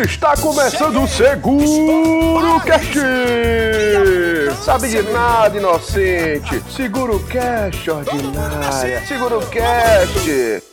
Está começando o Seguro Cast! Sabe de nada, inocente! Seguro Cast, ordinária! Seguro Cast!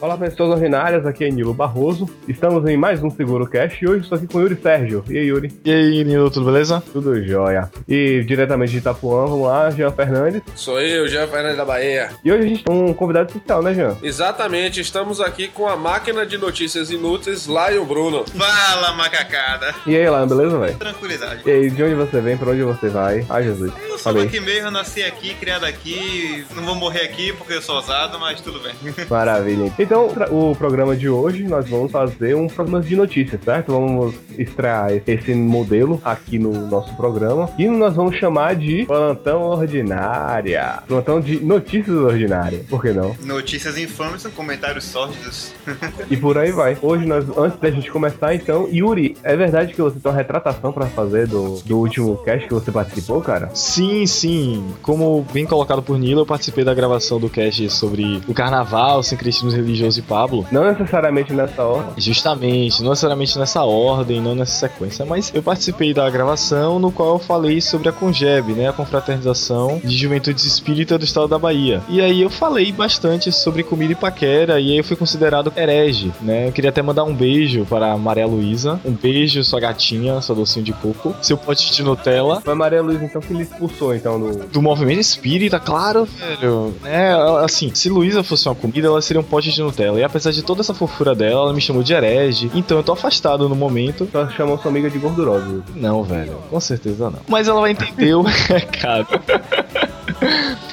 Olá pessoas ordinárias, aqui é Nilo Barroso. Estamos em mais um Seguro Cash e hoje estou aqui com o Yuri Sérgio. E aí, Yuri? E aí, Nilo, tudo beleza? Tudo jóia. E diretamente de Itapuã, vamos lá, Jean Fernandes. Sou eu, Jean Fernandes da Bahia. E hoje a gente tem um convidado especial, né, Jean? Exatamente, estamos aqui com a máquina de notícias inúteis, Lion Bruno. Fala, macacada. E aí, Lion, beleza, velho? Tranquilidade. E aí, de onde você vem, pra onde você vai? Ai, Jesus. Eu sou Falei. daqui mesmo, nasci aqui, criado aqui. Não vou morrer aqui porque eu sou ousado, mas tudo bem. Maravilha. Então, o programa de hoje, nós vamos fazer um programa de notícias, certo? Vamos extrair esse modelo aqui no nosso programa e nós vamos chamar de Plantão Ordinária. Plantão de Notícias Ordinárias. Por que não? Notícias infames com comentários sórdidos. E por aí vai. Hoje, nós, antes da gente começar, então, Yuri, é verdade que você tem uma retratação pra fazer do, do último cast que você participou, cara? Sim, sim. Como bem colocado por Nilo, eu participei da gravação do cast sobre o carnaval, sincretismo religioso e Pablo. Não necessariamente nessa hora. Justamente, não necessariamente nessa ordem, não nessa sequência, mas eu participei da gravação no qual eu falei sobre a Congeb, né, a confraternização de juventude espírita do estado da Bahia. E aí eu falei bastante sobre comida e paquera, e aí eu fui considerado herege, né? Eu queria até mandar um beijo para a Maria Luísa, um beijo sua gatinha, sua docinho de coco, seu pote de Nutella, Foi a Maria Luiz, então, que lhe expulsou, então, do, do movimento espírita, claro, velho. É, assim, se Luísa fosse uma comida, ela seria um pote de Nutella. E apesar de toda essa fofura dela, ela me chamou de herege. Então eu tô afastado no momento. Só chamou sua amiga de gordurosa. Não, velho, com certeza não. Mas ela vai entender o recado.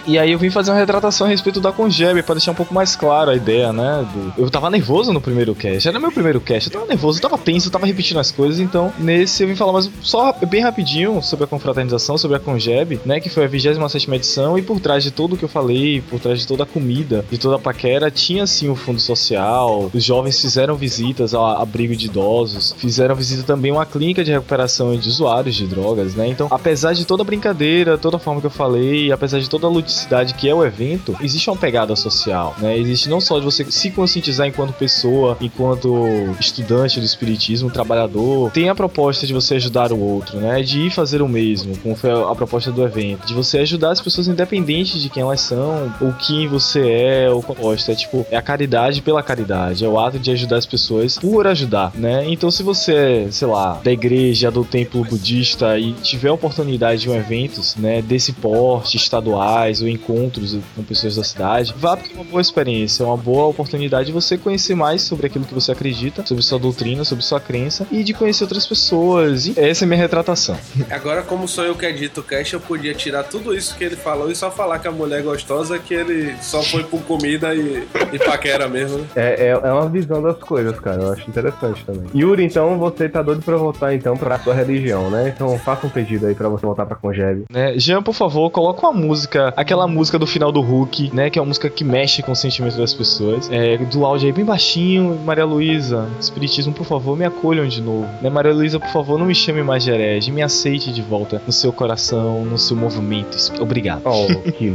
E aí eu vim fazer uma retratação a respeito da Congeb, pra deixar um pouco mais claro a ideia, né? do- Eu tava nervoso no primeiro cast, era meu primeiro cast, eu tava nervoso, eu tava tenso, eu tava repetindo as coisas, então nesse eu vim falar mais só bem rapidinho sobre a confraternização, sobre a Congeb, né? Que foi a 27 edição, e por trás de tudo que eu falei, por trás de toda a comida, de toda a paquera, tinha sim o fundo social, os jovens fizeram visitas ao abrigo de idosos, fizeram visita também a uma clínica de recuperação de usuários de drogas, né? Então, apesar de toda a brincadeira, toda a forma que eu falei, apesar de toda a ludicidade que é o evento, existe uma pegada social, né? Existe não só de você se conscientizar enquanto pessoa, enquanto estudante do espiritismo, trabalhador, tem a proposta de você ajudar o outro, né? De ir fazer o mesmo, como foi a proposta do evento, de você ajudar as pessoas independente de quem elas são, ou quem você é, ou proposta. É tipo, é a caridade pela caridade, é o ato de ajudar as pessoas por ajudar, né? Então se você é, sei lá, da igreja, do templo budista e tiver a oportunidade de um eventos, né, desse porte, estaduais encontros com pessoas da cidade, vá porque é uma boa experiência, é uma boa oportunidade de você conhecer mais sobre aquilo que você acredita, sobre sua doutrina, sobre sua crença e de conhecer outras pessoas. E essa é a minha retratação. Agora, como sou eu que edito o cast, eu podia tirar tudo isso que ele falou e só falar que a mulher é gostosa, que ele só foi por comida e, e paquera mesmo, né? É, é, é uma visão das coisas, cara. Eu acho interessante também. Yuri, então, você tá doido pra voltar, então, pra sua religião, né? Então, faça um pedido aí pra você voltar pra Congeb. né? Jean, por favor, coloca uma música, aquela música do final do Hulk, né? Que é uma música que mexe com o sentimento das pessoas. É, do áudio aí bem baixinho. Maria Luísa, Espiritismo, por favor, me acolham de novo. Né? Maria Luísa, por favor, não me chame mais de herege. Me aceite de volta no seu coração, no seu movimento. Obrigado. Oh, que.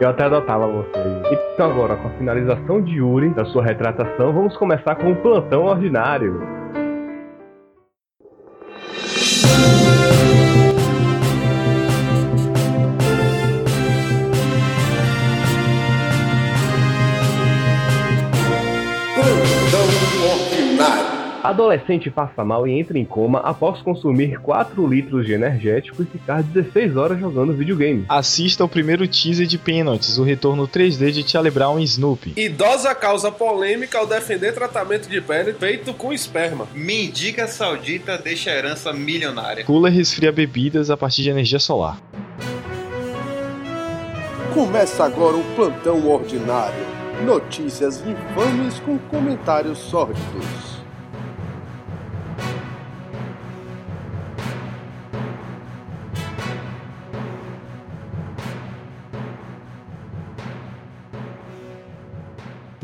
Eu até adotava vocês. Então agora, com a finalização de Yuri, da sua retratação, vamos começar com o plantão ordinário. Adolescente passa mal e entra em coma após consumir 4 litros de energético e ficar 16 horas jogando videogame. Assista ao primeiro teaser de Pênaltis, o retorno 3D de Charlie Brown e Snoopy. Idosa causa polêmica ao defender tratamento de pele feito com esperma. Mendiga saudita deixa a herança milionária. Cooler resfria bebidas a partir de energia solar. Começa agora o plantão ordinário. Notícias infames com comentários sórdidos.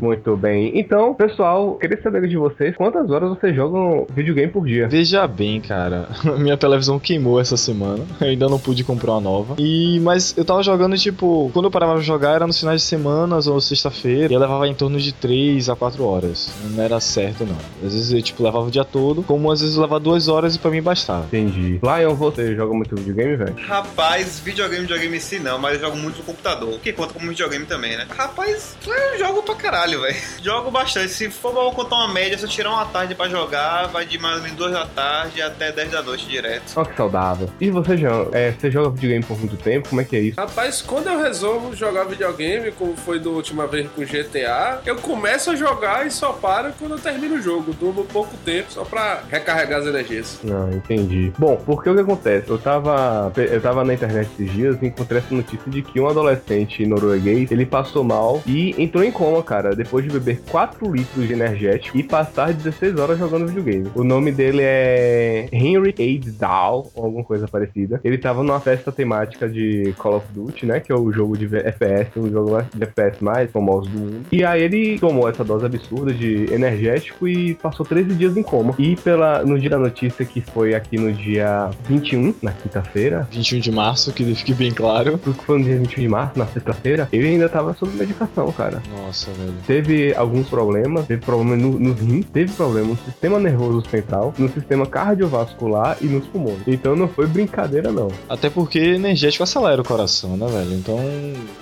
Muito bem. Então, pessoal, queria saber de vocês quantas horas vocês jogam videogame por dia. Veja bem, cara. Minha televisão queimou essa semana. Eu ainda não pude comprar uma nova. E mas eu tava jogando tipo, quando eu parava de jogar era nos finais de semana ou sexta-feira, e eu levava em torno de 3 a 4 horas. Não era certo não. Às vezes eu tipo levava o dia todo, como às vezes eu levava 2 horas e para mim bastava. Entendi. Lion, você joga muito videogame, velho? Rapaz, videogame, videogame em si não, mas eu jogo muito no computador. Que conta como videogame também, né? Rapaz, eu jogo pra caralho, velho. Jogo bastante. Se for pra contar uma média, se eu tirar uma tarde pra jogar, vai de mais ou menos 2 da tarde até 10 da noite direto. Olha que saudável. E você, Jean, é, você joga videogame por muito tempo? Como é que é isso? Rapaz, quando eu resolvo jogar videogame, como foi da última vez com GTA, eu começo a jogar e só paro quando eu termino o jogo. Durmo pouco tempo só pra recarregar as energias. Não, entendi. Bom, porque o que acontece? Eu tava, eu tava na internet esses dias e encontrei essa notícia de que um adolescente norueguês, ele passou mal e entrou em coma, cara, depois de beber 4 litros de energético e passar 16 horas jogando videogame. O nome dele é Henry Eidsdal, ou alguma coisa parecida. Ele tava numa festa temática de Call of Duty, né, que é o jogo de FPS, um jogo de FPS mais famoso do mundo. E aí ele tomou essa dose absurda de energético e passou 13 dias em coma. E pela, no dia da notícia, que foi aqui no dia 21, na quinta-feira, 21 de março, que fique bem claro. porque foi no dia 21 de março, na sexta-feira, ele ainda tava sob medicação, cara. Nossa, velho. Teve alguns problemas, teve problema no, rins, teve problema no sistema nervoso central, no sistema cardiovascular e nos pulmões. Então não foi brincadeira, não. Até porque energético acelera o coração, né, velho? Então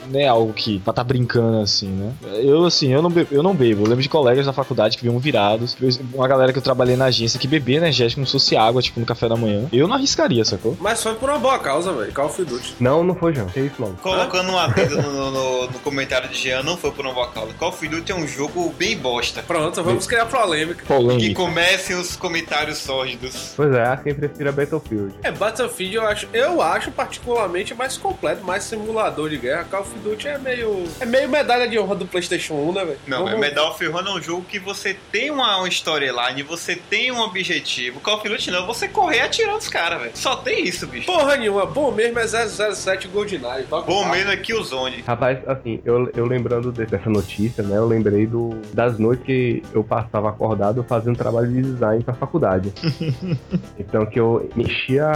não é algo que pra tá brincando assim, né? Eu, assim, eu não, bebo, eu não bebo. Eu lembro de colegas da faculdade que vinham virados. Uma galera que eu trabalhei na agência que bebia energético como se fosse água, tipo, no café da manhã. Eu não arriscaria, sacou? Mas foi por uma boa causa, velho. Call of Duty. Não, não foi, João. Que isso, mano. Colocando um adendo no, no, no comentário de Jean, não foi por uma boa causa. Call of Duty é um jogo bem bosta. Pronto, vamos criar polêmica. Que Polêmica. comecem os comentários sórdidos. Pois é, quem prefira Battlefield. É, Battlefield eu acho, eu acho particularmente mais completo, mais simulador de guerra. Call of Duty é meio. É meio medalha de honra do PlayStation 1, né, velho? Não, Vamos- é Medal of Honor é um jogo que você tem uma, uma storyline, você tem um objetivo. Call of Duty não, você correr atirando os caras, velho. Só tem isso, bicho. Porra nenhuma, bom mesmo é 007 GoldenEye. Bom mesmo é Killzone. Rapaz, assim, eu, eu lembrando de- dessa notícia, né? Eu lembrei do, das noites que eu passava acordado fazendo trabalho de design pra faculdade. então que eu enchia.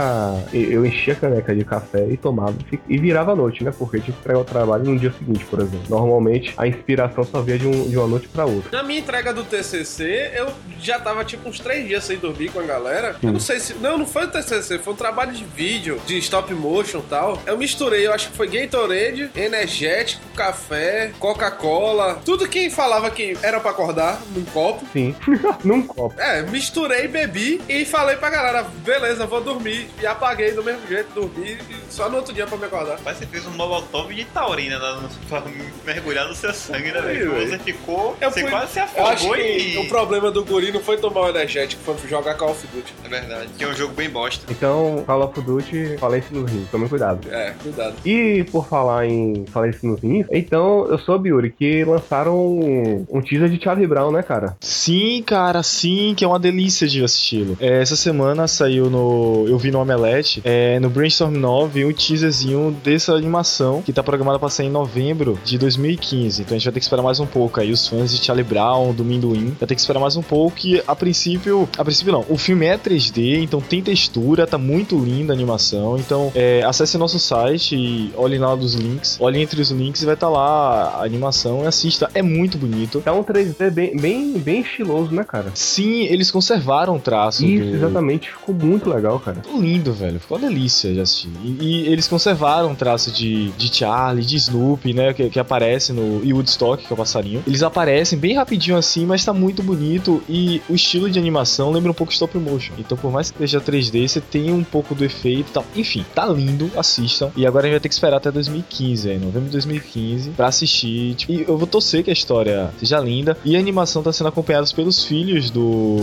Eu enchia a caneca de café e tomava e virava a noite, né? Porque eu tinha que entregar o trabalho no dia seguinte, por exemplo. Normalmente a inspiração só via de, um- de uma noite pra outra. Na minha entrega do TCC, eu já tava tipo uns três dias sem dormir com a galera. Eu não sei se. Não, não foi o TCC, foi um trabalho de vídeo, de stop motion e tal. Eu misturei, eu acho que foi Gatorade, energético, café, Coca-Cola, tudo que falava que era pra acordar num copo. Sim, num copo. É, misturei, bebi e falei pra galera, beleza, vou dormir. E apaguei do mesmo jeito, dormi e só no outro dia pra me acordar. Rapaz, você fez um molotov de taurina né, pra mergulhar no seu sangue, né, velho? Você ficou. Eu você fui- quase se afogou que e. o problema do guri não foi tomar o energético, foi jogar Call of Duty. É verdade. Que é um jogo bem bosta. Então, Call of Duty, falência nos rins, tome cuidado. É, cuidado. E por falar em falência nos rins, então eu soube, Yuri, que lançaram um, teaser de Charlie Brown, né, cara? Sim, cara, sim, que é uma delícia de assisti-lo. É, essa semana saiu no. Eu vi no Omelete, é, no Brainstorm 9, um teaserzinho dessa animação que tá programada pra sair em novembro de 2015. Então a gente vai ter que esperar mais um pouco aí. Os fãs de Charlie Brown, do Minduim, vai ter que esperar mais um pouco. E a princípio. A princípio não. O filme é 3D, então tem textura, tá muito linda a animação. Então é, acesse nosso site e olhe lá dos links. Olhe entre os links e vai estar lá a animação e assista. É muito bonito. Tá um 3D bem, bem, bem estiloso, né, cara? Sim, eles conservaram o traço Isso, do... exatamente. Ficou muito legal, cara. Ficou lindo, velho. Ficou uma delícia de assistir. E, e eles conservaram o traço de, de Charlie, de Snoopy, né? Que, que aparece no. E Woodstock, que é o passarinho. Eles aparecem bem rapidinho assim, mas tá muito bonito. E o estilo de animação lembra um pouco stop motion. Então, por mais que seja 3D, você tem um pouco do efeito e tal. Enfim, tá lindo, assistam. E agora a gente vai ter que esperar até 2015, aí, novembro de 2015, pra assistir. Tipo, e eu vou torcer que a história seja linda. E a animação tá sendo acompanhada pelos filhos do.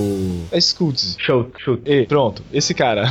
É Scoots. Show, show. E, pronto, esse cara.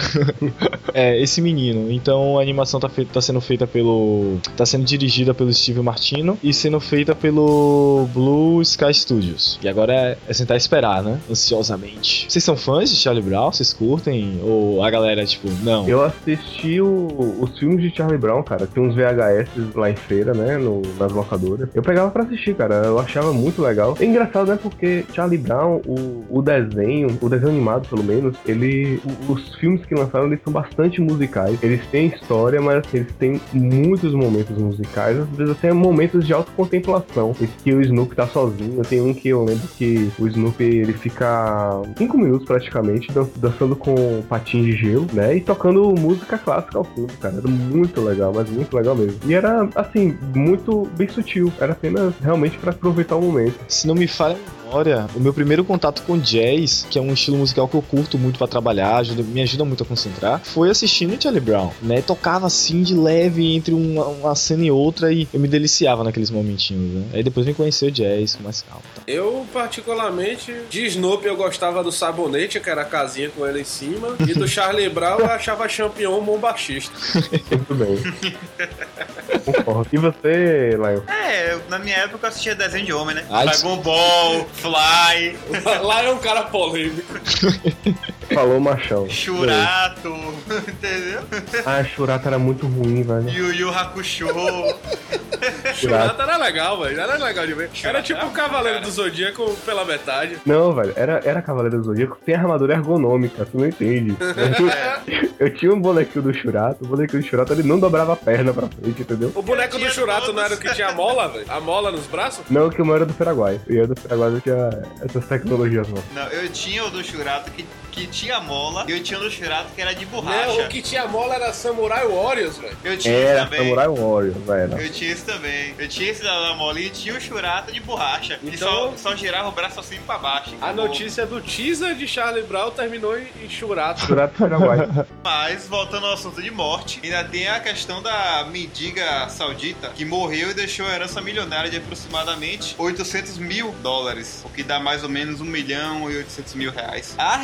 é, esse menino. Então a animação tá, feita, tá sendo feita pelo. tá sendo dirigida pelo Steve Martino e sendo feita pelo Blue Sky Studios. E agora é, é sentar e esperar, né? Ansiosamente. Vocês são fãs de Charlie Brown? Vocês curtem? Ou a galera, tipo, não? Eu assisti o- os filmes de Charlie Brown, cara. Tem uns VHS lá em feira, né? no- nas locadoras. Eu pegava pra assistir, cara. Eu Eu achava muito legal. É engraçado, né? Porque Charlie Brown, o, o desenho, o desenho animado pelo menos, ele. Os filmes que lançaram eles são bastante musicais. Eles têm história, mas assim, eles têm muitos momentos musicais, às vezes até momentos de autocontemplação. Esse que o Snoopy tá sozinho. Tem um que eu lembro que o Snoopy ele fica cinco minutos praticamente dan- dançando com patins de gelo, né? E tocando música clássica ao fundo, cara. Era muito legal, mas muito legal mesmo. E era, assim, muito bem sutil. Era apenas realmente pra aproveitar o momento. Se não me falha a memória, o meu primeiro contato com jazz, que é um estilo musical que eu curto muito pra trabalhar, ajuda- me ajuda muito a concentrar, foi assistindo Charlie Brown, né? Tocava assim de leve entre uma, uma cena e outra e eu me deliciava naqueles momentinhos, né? Aí depois me conheceu o jazz com mais calma. Tá? Eu, particularmente, de Snoopy eu gostava do sabonete, que era a casinha com ele em cima. E do Charlie Brown eu achava Champion bom baixista. Muito bem. Concordo. E você, Lion? É, na minha época eu assistia desenho de homem, né? Ai, Dragon Ball, Fly, Lá é um cara polêmico. Falou machão. Churato, entendeu? Ah, Churata era muito ruim, velho. Yu Yu Hakusho. Churata era legal, velho. Era legal de ver. Era Churata tipo era o Cavaleiro cara. do Zodíaco pela metade. Não, velho, era, era Cavaleiro do Zodíaco sem armadura ergonômica, tu não entende. Eu tinha um bonequinho do Churato, o bonequinho do Churato ele não dobrava a perna pra frente, entendeu? O boneco Eu do Churato não era o que tinha mola, velho? A mola nos braços? Não, que o meu era do Paraguai. E eu do Paraguai não tinha essas tecnologias, não. Não, eu tinha o do Churato que, que tinha mola e eu tinha o do Churato que era de Não, borracha. o que tinha mola era Samurai Warriors, velho. Eu tinha esse Era também. Samurai Warrior, velho. Eu tinha esse também. Eu tinha esse da mola e tinha o Churato de borracha. E Então- só, só girava o braço assim pra baixo. A entendeu? notícia do teaser de Charlie Brown terminou em, Churato. Churato Paraguai. Mas, voltando ao assunto de morte, ainda tem a questão da mendiga saudita, que morreu e deixou a herança milionária de aproximadamente 800 mil dólares, o que dá mais ou menos 1 milhão e 800 mil reais. Há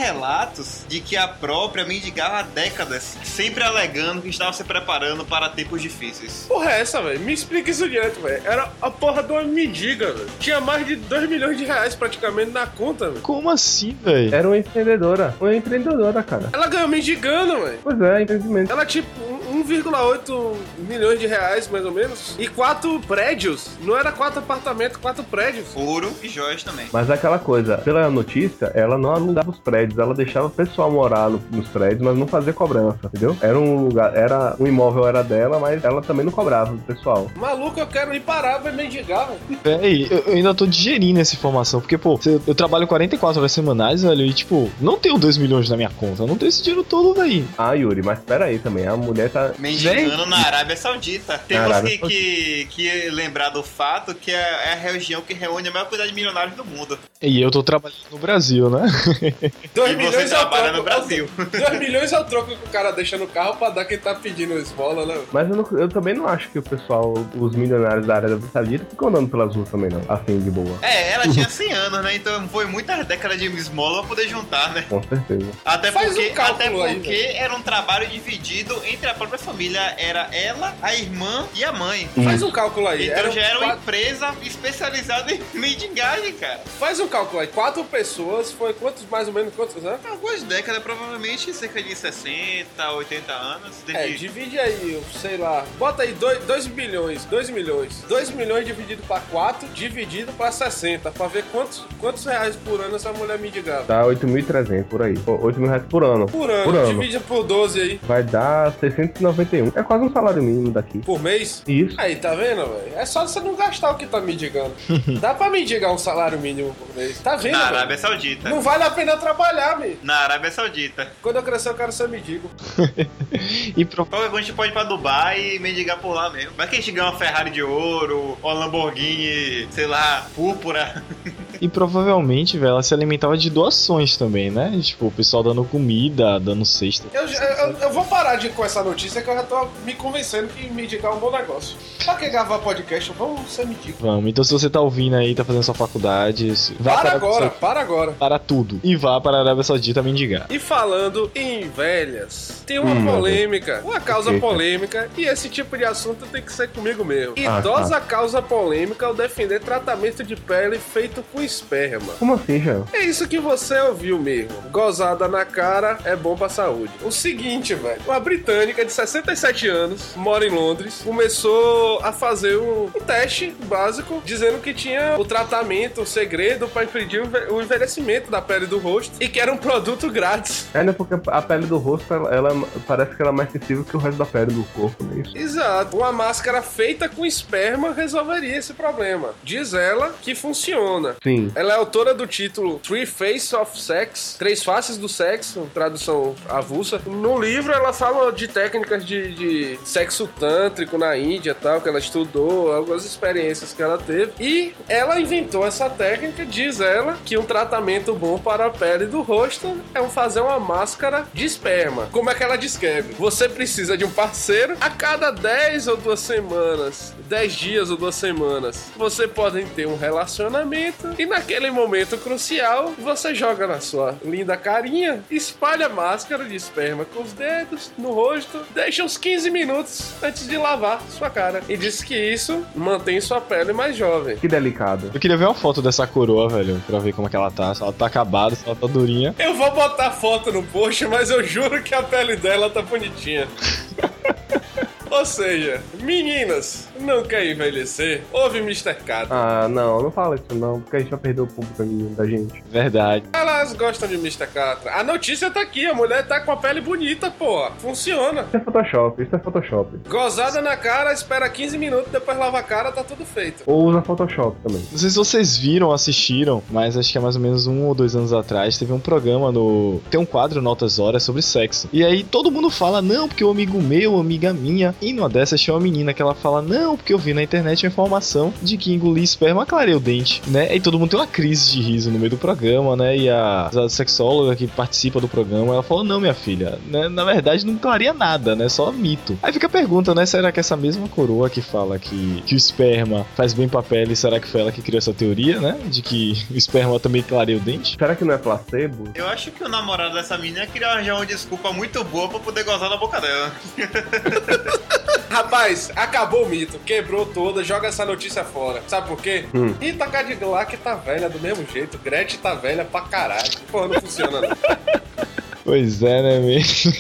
relatos de que a própria mendigava há décadas, sempre alegando que estava se preparando para tempos difíceis. Porra é essa, velho? Me explica isso direto, velho. Era a porra de uma mendiga, velho. Tinha mais de 2 milhões de reais praticamente na conta, velho. Como assim, velho? Era uma empreendedora. Uma empreendedora, cara. Ela ganhou mendigando, velho. Pois é, empreendimento. Ela, tipo, 1,8 milhões de reais, mais ou menos. E quatro prédios. Não era quatro apartamentos, quatro prédios. Ouro e joias também. Mas é aquela coisa, pela notícia, ela não alugava os prédios, ela deixava o pessoal morar no- nos prédios, mas não fazia cobrança, entendeu? Era um lugar, era o imóvel era dela, mas ela também não cobrava do pessoal. Maluco, eu quero ir parar pra mendigar, velho. Véi, eu, eu ainda tô digerindo essa informação, porque, pô, eu, eu trabalho 44 horas semanais, velho, e, tipo, não tenho 2 milhões na minha conta, eu não tenho esse dinheiro todo, velho. Ah, Yuri, mas pera aí também, a mulher tá. Mendigando na Arábia Saudita. Temos Arábia que, que, que lembrar do fato que é é a região que reúne a maior quantidade de milionários do mundo. E eu tô trabalhando no Brasil, né? 2 E você milhões é o trabalha troco. no Brasil. 2 milhões é o troco que o cara deixa no carro pra dar quem tá pedindo esmola, né? Mas eu, não- eu também não acho que o pessoal, os milionários da área da Saudita, ficam andando pelas ruas também, não. Assim, de boa. É, ela tinha 100 anos, né? Então foi muitas décadas de esmola pra poder juntar, né? Com certeza. Até Faz porque, um até aí, porque era um trabalho dividido entre a própria família. Era ela, a irmã e a mãe. Faz um cálculo aí. Então Eram já era uma quatro- empresa especializada em mendigagem, cara. Faz um cálculo aí. Quatro pessoas, foi quantos, mais ou menos, quantos anos? Algumas décadas, provavelmente cerca de 60, 80 anos. Tem É, que- divide aí, sei lá. Bota aí 2 bilhões, 2 milhões. 2 milhões dividido pra 4, dividido pra 60, pra ver quantos, quantos reais por ano essa mulher mendigava. Tá 8.300 por aí. Pô, 8 mil reais por ano. Por ano, Por ano. divide por 12 aí. Vai dar 691. É quase um salário mínimo daqui. Por mês? Isso. Aí, tá vendo, velho? É só você não gastar o que tá mendigando. Dá pra mendigar um salário mínimo por mês. Tá vendo, Na velho? Arábia Saudita. Não vale a pena trabalhar, meu. Na Arábia Saudita. Quando eu crescer, eu quero ser mendigo. E pro... Qualquer coisa a gente pode ir pra Dubai e mendigar por lá mesmo. Vai que a gente ganha uma Ferrari de ouro, ou uma Lamborghini, sei lá, púrpura. E provavelmente, velho, ela se alimentava de doações também, né? Tipo, o pessoal dando comida, dando cesta. Eu, eu, eu vou parar de, com essa notícia que eu já tô me convencendo que mendigar é um bom negócio. Pra que gravar podcast? Vamos ser mendigo. Vamos, então se você tá ouvindo aí, tá fazendo sua faculdade, vá Para para, agora, para agora. para tudo. E vá para a Arábia Saudita mendigar. E falando em velhas, tem uma Hum, polêmica, uma causa polêmica, e esse tipo de assunto tem que ser comigo mesmo. Ah, Idosa causa polêmica ao defender tratamento de pele feito com esperma. Como assim, já? É isso que você ouviu mesmo. Gozada na cara é bom pra saúde. O seguinte, velho. Uma britânica de 67 anos, mora em Londres, começou a fazer um, um teste básico dizendo que tinha o tratamento, o segredo pra impedir o enve- o envelhecimento da pele do rosto e que era um produto grátis. É, né? Porque a pele do rosto, ela, ela- parece que ela é mais sensível que o resto da pele do corpo, é isso? Exato. Uma máscara feita com esperma resolveria esse problema. Diz ela que funciona. Sim. Ela é autora do título Three Faces of Sex, Três Faces do Sexo, tradução avulsa. No livro ela fala de técnicas de, de sexo tântrico na Índia tal, que ela estudou, algumas experiências que ela teve. E ela inventou essa técnica, diz ela, que um tratamento bom para a pele do rosto é um fazer uma máscara de esperma. Como é que ela descreve? Você precisa de um parceiro a cada 10 ou duas semanas, 10 dias ou duas semanas. Você podem ter um relacionamento e naquele momento crucial você joga na sua linda carinha, espalha a máscara de esperma com os dedos no rosto, deixa uns 15 minutos antes de lavar sua cara. E diz que isso mantém sua pele mais jovem. Que delicado. Eu queria ver uma foto dessa coroa, velho, pra ver como é que ela tá. Se ela tá acabada, se ela tá durinha. Eu vou botar foto no post, mas eu juro que a pele dela tá bonitinha. Ou seja, meninas, não quer envelhecer? Ouve Mr. Cat. Ah, não, não fala isso não, porque a gente vai perder o público da gente. Verdade. Elas gostam de Mr. Catra. A notícia tá aqui, a mulher tá com a pele bonita, porra. Funciona. Isso é Photoshop, isso é Photoshop. Gozada na cara, espera 15 minutos, depois lava a cara, tá tudo feito. Ou usa Photoshop também. Não sei se vocês viram, assistiram, mas acho que é mais ou menos um ou dois anos atrás teve um programa no. Tem um quadro Notas Horas sobre sexo. E aí todo mundo fala, não, porque o amigo meu, amiga minha. E numa dessas tinha uma menina que ela fala, não, porque eu vi na internet uma informação de que engolir esperma clareia o dente, né? E todo mundo tem uma crise de riso no meio do programa, né? E a, a sexóloga que participa do programa, ela falou, não, minha filha, né? na verdade não clareia nada, né? Só mito. Aí fica a pergunta, né? Será que essa mesma coroa que fala que, que o esperma faz bem pra pele, será que foi ela que criou essa teoria, né? De que o esperma também clareia o dente? Será que não é placebo? Eu acho que o namorado dessa menina queria arranjar uma desculpa muito boa pra poder gozar na boca dela. Rapaz, acabou o mito, quebrou toda, joga essa notícia fora. Sabe por quê? Hum. Rita Cadillac tá velha do mesmo jeito, Gretchen tá velha pra caralho. Porra, não funciona não. Pois é, né, mesmo?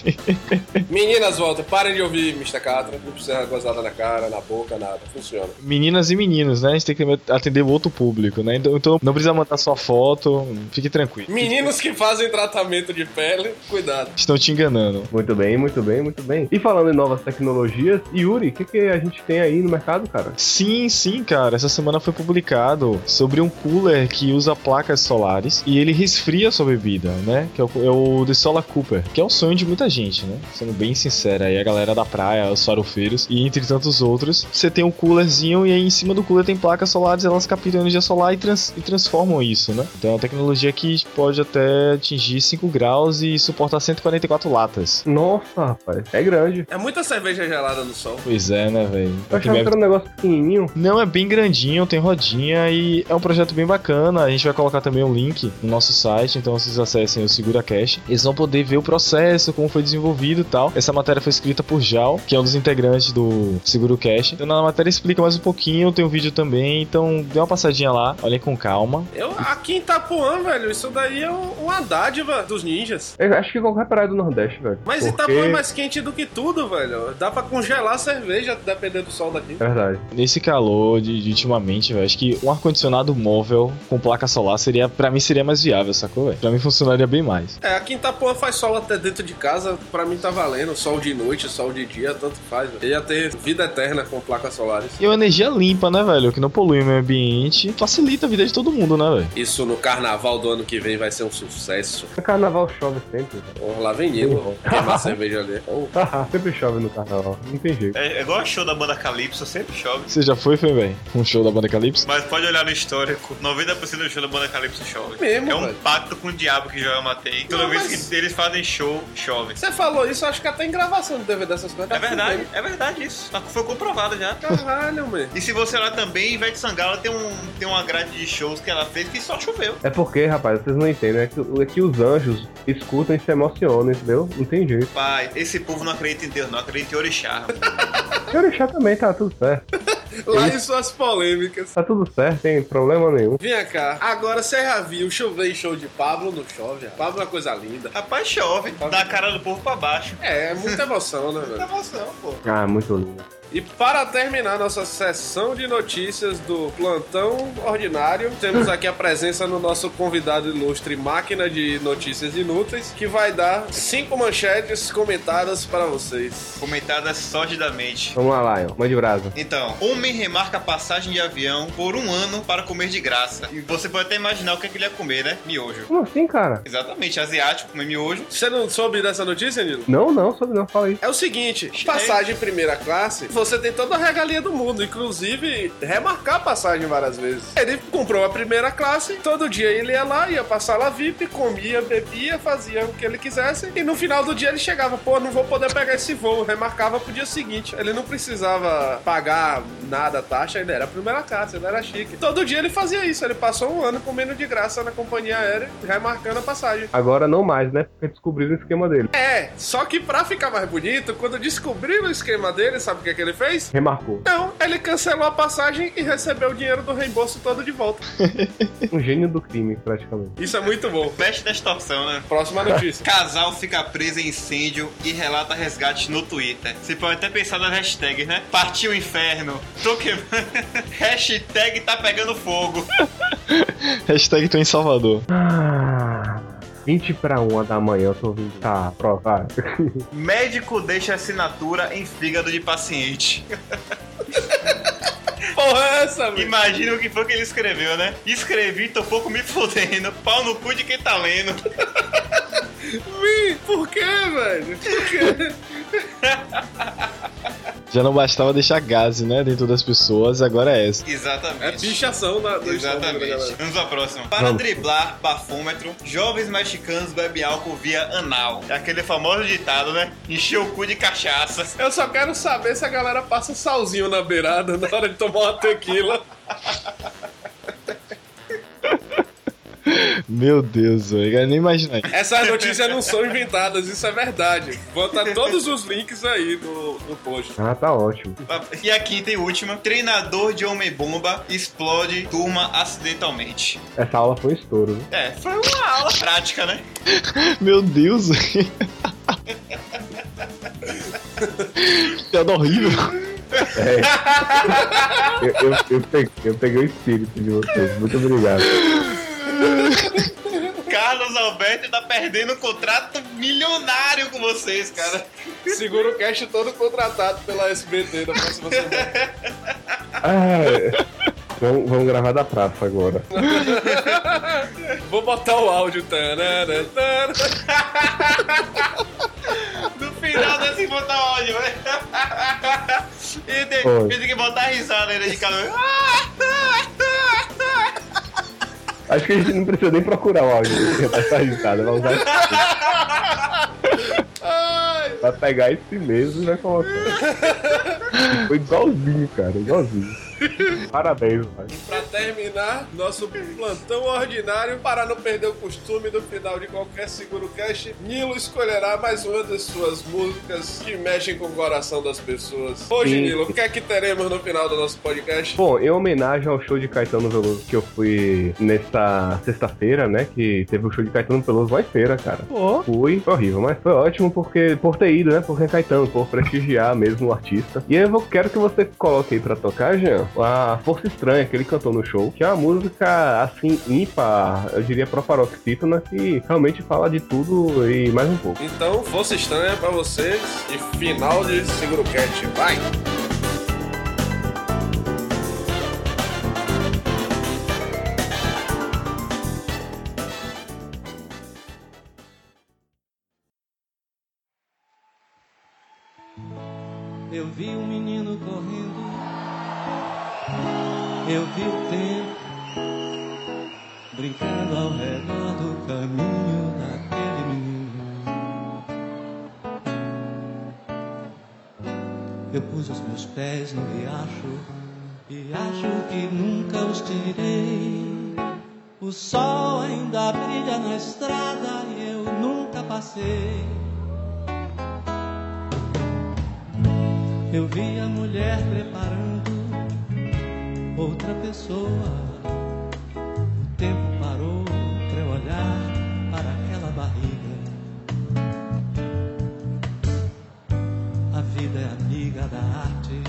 Meninas, volta, parem de ouvir Mr. Catra. Não precisa gozada na cara, na boca, nada. Funciona. Meninas e meninos, né? A gente tem que atender o outro público, né? Então, então não precisa mandar sua foto, fique tranquilo. Meninos que fazem tratamento de pele, cuidado. Estão te enganando. Muito bem, muito bem, muito bem. E falando em novas tecnologias, Yuri, o que, que a gente tem aí no mercado, cara? Sim, sim, cara. Essa semana foi publicado sobre um cooler que usa placas solares e ele resfria sua bebida, né? Que é o, é o The Solar Cooper, que é o sonho de muita gente, né? Sendo bem sincero aí, a galera da praia, os farofeiros e entre tantos outros. Você tem um coolerzinho e aí em cima do cooler tem placas solares, elas captam energia solar e, trans- e transformam isso, né? Então é uma tecnologia que pode até atingir 5 graus e suportar 144 latas. Nossa, rapaz, é grande. É muita cerveja gelada no sol. Pois é, né, velho? Eu achava que era um negócio pequenininho. Não, é bem grandinho, tem rodinha e é um projeto bem bacana. A gente vai colocar também um link no nosso site, então vocês acessem o Segura Cash. Eles vão poder ver o processo, como foi desenvolvido e tal. Essa matéria foi escrita por Jal, que é um dos integrantes do Seguro Cash. Então na matéria explica mais um pouquinho, tem um vídeo também, então dê uma passadinha lá, olhem com calma. Eu, aqui em Itapuã, velho, isso daí é um- uma dádiva dos ninjas. Eu acho que qualquer praia do Nordeste, velho. Mas Porque- Itapuã é mais quente do que tudo, velho. Dá pra congelar a cerveja, dependendo do sol daqui. É verdade. Nesse calor de, de ultimamente, velho, acho que um ar-condicionado móvel com placa solar seria, pra mim, seria mais viável, sacou, velho? Pra mim funcionaria bem mais. É, aqui em Itapuã faz sol até dentro de casa, pra mim tá valendo. Sol de noite, sol de dia, tanto faz. velho. Eu ia ter vida eterna com placas solares. E uma energia limpa, né, velho? Que não polui o meio ambiente. Facilita a vida de todo mundo, né, velho? Isso no carnaval do ano que vem vai ser um sucesso. No carnaval chove sempre. velho. Porra, lá vem nego. Queimar cerveja ali. Oh, sempre chove no carnaval. Não tem jeito. É, é igual o show da banda Calypso, sempre chove. Você já foi, foi bem? Um show da banda Calypso? Mas pode olhar no histórico, 90% do show da banda Calypso chove. Mesmo, é um velho? pacto com o diabo que Joelma tem. Toda Não, vez mas- que eles fazem show, chove. Você falou isso, acho que até em gravação de DVD dessas coisas. É tá verdade, fudendo. é verdade isso. Foi comprovado já. Caralho, mano. E se você olhar também, Ivete Sangalo tem, um, tem uma grade de shows que ela fez que só choveu. É porque, rapaz, vocês não entendem. É que, é que os anjos escutam e se emocionam, entendeu? Não tem jeito. Pai, esse povo não acredita em Deus, não acredita em Orixá. E Orixá também tá tudo certo. Lá em suas polêmicas. Tá tudo certo, tem problema nenhum. Vinha cá. Agora você já viu chover em show de Pablo? Não chove. Pablo é uma coisa linda. Rapaz, chove. Dá a cara do povo pra baixo. É, é muita emoção, né, Muita velho? emoção, pô. Ah, muito lindo. E para terminar nossa sessão de notícias do plantão ordinário, temos aqui a presença no nosso convidado ilustre Máquina de Notícias Inúteis, que vai dar cinco manchetes comentadas para vocês. Comentadas sordidamente. Vamos lá, Lion. Mande brasa. Então, homem remarca passagem de avião por um ano para comer de graça. E você pode até imaginar o que, é que ele ia comer, né? Miojo. Como assim, cara? Exatamente, asiático, comer miojo. Você não soube dessa notícia, Nilo? Não, não, soube não, fala aí. É o seguinte, passagem primeira classe, você tem toda a regalia do mundo, inclusive remarcar a passagem várias vezes. Ele comprou a primeira classe, todo dia ele ia lá, ia passar lá VIP, comia, bebia, fazia o que ele quisesse, e no final do dia ele chegava, pô, não vou poder pegar esse voo, remarcava pro dia seguinte. Ele não precisava pagar nada, taxa, ele era a primeira classe, ele era chique. Todo dia ele fazia isso, ele passou um ano comendo de graça na companhia aérea, remarcando a passagem. Agora não mais, né? Porque descobriram o esquema dele. É, só que pra ficar mais bonito, quando descobriram o esquema dele, sabe o que, que ele fez? Remarcou. Não, ele cancelou a passagem e recebeu o dinheiro do reembolso todo de volta. Um gênio do crime, praticamente. Isso é muito bom. Peste da extorsão, né? Próxima notícia. Casal fica preso em incêndio e relata resgate no Twitter. Você pode até pensar nas hashtags, né? Partiu o inferno. Tô queimando. Hashtag tá pegando fogo. Hashtag tô em Salvador. Ah, 20 pra 1 da manhã, eu tô ouvindo. Tá, prova. Médico deixa assinatura em fígado de paciente. Porra, é essa, velho? Imagina o que foi que ele escreveu, né? Escrevi, tô pouco me fodendo. Pau no cu de quem tá lendo. Vi, por quê, velho? Por quê? Já não bastava deixar gase, né, dentro das pessoas, agora é essa. Exatamente. É pichação da, do estômago da Exatamente. galera. Vamos à próxima. Para Vamos. driblar bafômetro, jovens mexicanos bebem álcool via anal. É aquele famoso ditado, né? Encheu o cu de cachaça. Eu só quero saber se a galera passa salzinho na beirada na hora de tomar uma tequila. Meu Deus, eu nem imaginar. Essas notícias não são inventadas, isso é verdade. Vou botar todos os links aí no, no post. Ah, tá ótimo. E a quinta e última. Treinador de homem-bomba explode turma acidentalmente. Essa aula foi estouro, né? É, foi uma aula prática, né? Meu Deus, velho. Piada horrível. É. Eu, eu, eu, peguei, eu peguei o espírito de vocês. Muito obrigado. Carlos Alberto tá perdendo um contrato milionário com vocês, cara. Segura o cash todo contratado pela SBT da próxima semana. Ah, é. vamos, vamos gravar da praça agora. Vou botar o áudio. Tanana, tanana. No final desse botar áudio, velho. E tem, que botar risada ainda de cada. Acho que a gente não precisa nem procurar o áudio dessa risada. Vai usar esse Ai, Vai pegar esse mesmo e vai colocar. Foi igualzinho, cara. Igualzinho. Parabéns, pai. Pra terminar, nosso plantão ordinário, para não perder o costume do final de qualquer Seguro Cast, Nilo escolherá mais uma das suas músicas que mexem com o coração das pessoas. Hoje, Sim. Nilo, o que é que teremos no final do nosso podcast? Bom, em homenagem ao show de Caetano Veloso que eu fui nesta sexta-feira, né? Que teve o show de Caetano Veloso lá em feira, cara. Pô. Fui, foi horrível, mas foi ótimo porque por ter ido, né? Porque é Caetano, por prestigiar mesmo o artista. E eu vou- quero que você coloque aí pra tocar, Jean, a Força Estranha que ele cantou no show, que é uma música assim ímpar, eu diria proparoxítona, que realmente fala de tudo e mais um pouco. Então, força estranha pra vocês e final de Seguro Cast. Vai! Eu vi o tempo brincando ao redor do caminho daquele menino. Eu pus os meus pés no riacho e acho que nunca os tirei. O sol ainda brilha na estrada e eu nunca passei. Eu vi a mulher preparando outra pessoa. O tempo parou pra eu olhar para aquela barriga. A vida é amiga da arte,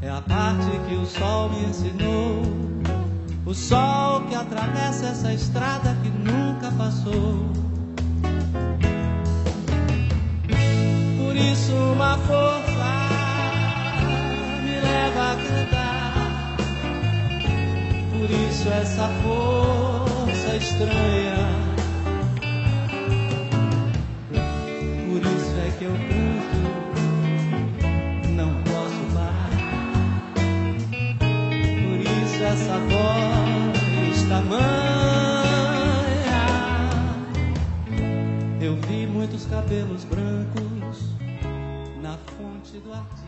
é a parte que o sol me ensinou. O sol que atravessa essa estrada que nunca passou. Por isso uma força Por isso essa força estranha. Por isso é que eu canto, não posso parar. Por isso essa voz tamanha. Eu vi muitos cabelos brancos na fonte do artista.